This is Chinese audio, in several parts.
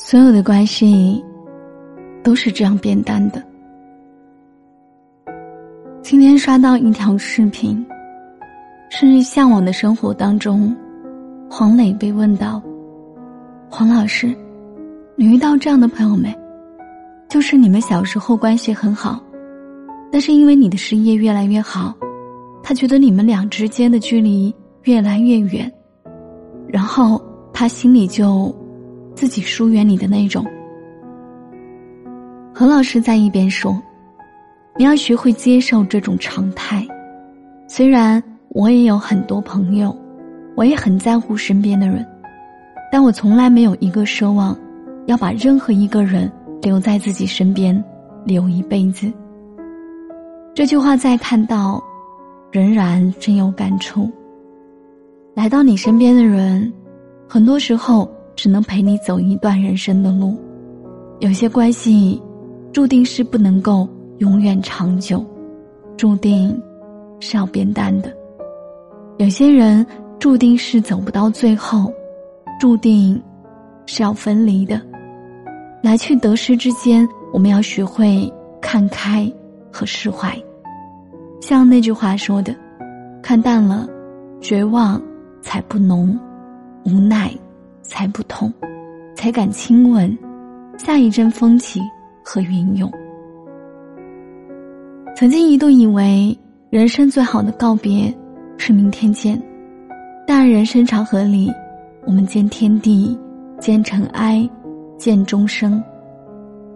所有的关系都是这样变淡的。今天刷到一条视频，是《向往的生活》当中，黄磊被问到：“黄老师，你遇到这样的朋友没？就是你们小时候关系很好，但是因为你的事业越来越好，他觉得你们俩之间的距离越来越远，然后他心里就自己疏远你的那种。”何老师在一边说。你要学会接受这种常态，虽然我也有很多朋友，我也很在乎身边的人，但我从来没有一个奢望，要把任何一个人留在自己身边，留一辈子。这句话再看到，仍然真有感触。来到你身边的人，很多时候只能陪你走一段人生的路，有些关系，注定是不能够。永远长久，注定是要变淡的。有些人注定是走不到最后，注定是要分离的。来去得失之间，我们要学会看开和释怀。像那句话说的：“看淡了，绝望才不浓，无奈才不痛，才敢亲吻下一阵风起和云涌。”曾经一度以为人生最好的告别是明天见，但人生长河里，我们见天地，见尘埃，见终生，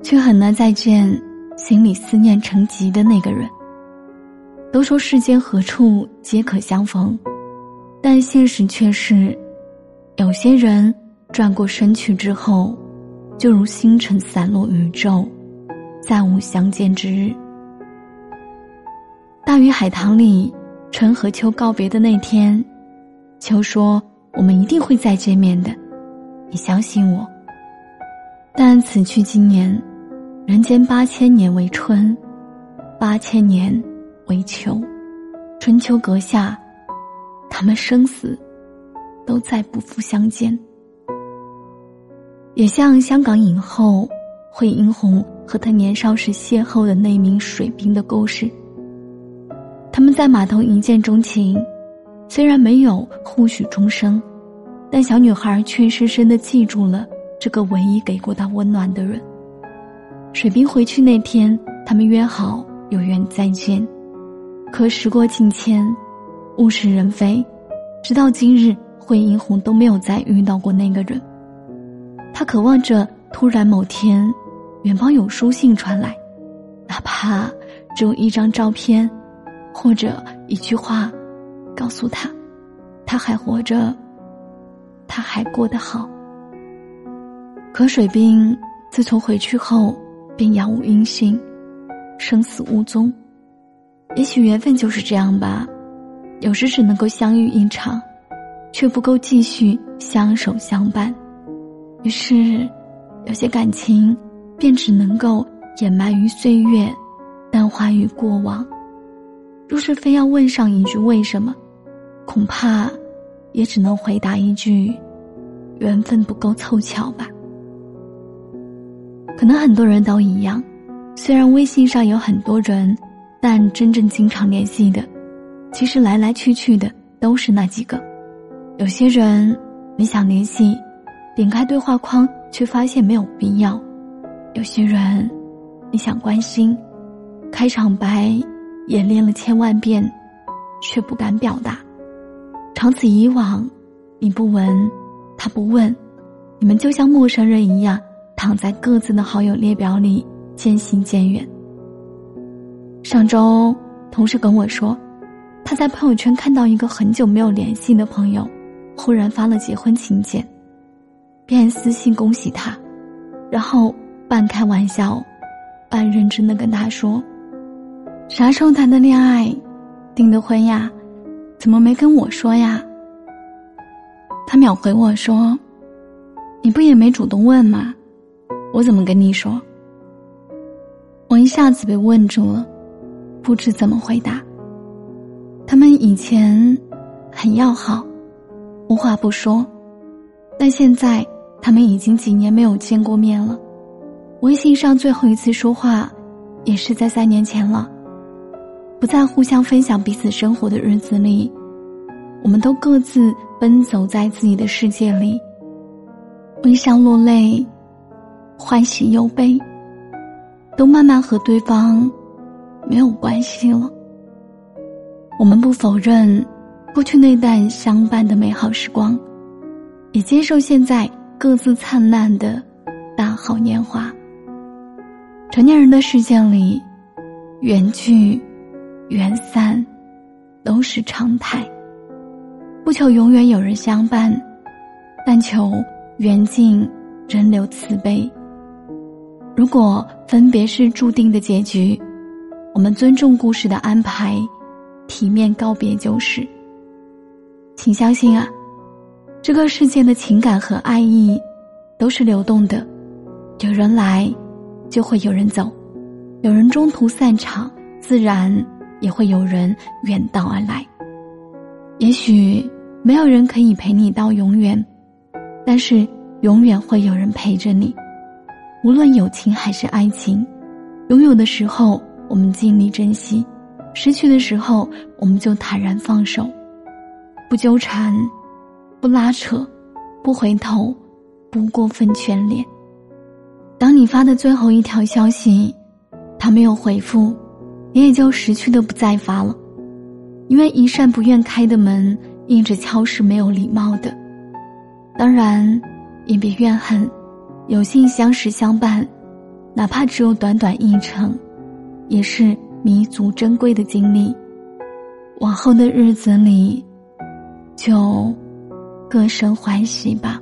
却很难再见心里思念成疾的那个人。都说世间何处皆可相逢，但现实却是，有些人转过身去之后，就如星辰散落宇宙，再无相见之日。大鱼海棠里，春和秋告别的那天，秋说：“我们一定会再见面的，你相信我。”但此去经年，人间八千年为春，八千年为秋，春秋阁下，他们生死都再不复相见。也像香港影后惠英红和她年少时邂逅的那名水兵的故事。他们在码头一见钟情，虽然没有互许终生，但小女孩却深深的记住了这个唯一给过她温暖的人。水兵回去那天，他们约好有缘再见，可时过境迁，物是人非，直到今日，惠英红都没有再遇到过那个人。他渴望着突然某天，远方有书信传来，哪怕只有一张照片。或者一句话，告诉他，他还活着，他还过得好。可水兵自从回去后，便杳无音信，生死无踪。也许缘分就是这样吧，有时只能够相遇一场，却不够继续相守相伴。于是，有些感情，便只能够掩埋于岁月，淡化于过往。若是非要问上一句为什么，恐怕也只能回答一句：缘分不够凑巧吧。可能很多人都一样，虽然微信上有很多人，但真正经常联系的，其实来来去去的都是那几个。有些人你想联系，点开对话框却发现没有必要；有些人你想关心，开场白。演练了千万遍，却不敢表达。长此以往，你不闻，他不问，你们就像陌生人一样，躺在各自的好友列表里，渐行渐远。上周，同事跟我说，他在朋友圈看到一个很久没有联系的朋友，忽然发了结婚请柬，便私信恭喜他，然后半开玩笑，半认真的跟他说。啥时候谈的恋爱，订的婚呀？怎么没跟我说呀？他秒回我说：“你不也没主动问吗？我怎么跟你说？”我一下子被问住了，不知怎么回答。他们以前很要好，无话不说，但现在他们已经几年没有见过面了。微信上最后一次说话，也是在三年前了。不再互相分享彼此生活的日子里，我们都各自奔走在自己的世界里，微笑落泪，欢喜忧悲，都慢慢和对方没有关系了。我们不否认过去那段相伴的美好时光，也接受现在各自灿烂的大好年华。成年人的世界里，缘聚、缘散都是常态。不求永远有人相伴，但求缘尽仍留慈悲。如果分别是注定的结局，我们尊重故事的安排，体面告别就是。请相信啊，这个世界的情感和爱意都是流动的，有人来。就会有人走，有人中途散场，自然也会有人远道而来。也许没有人可以陪你到永远，但是永远会有人陪着你。无论友情还是爱情，拥有的时候我们尽力珍惜，失去的时候我们就坦然放手，不纠缠，不拉扯，不回头，不过分眷恋。当你发的最后一条消息，他没有回复，你也就识趣的不再发了，因为一扇不愿开的门，硬着敲是没有礼貌的。当然，也别怨恨，有幸相识相伴，哪怕只有短短一程，也是弥足珍贵的经历。往后的日子里，就各生欢喜吧。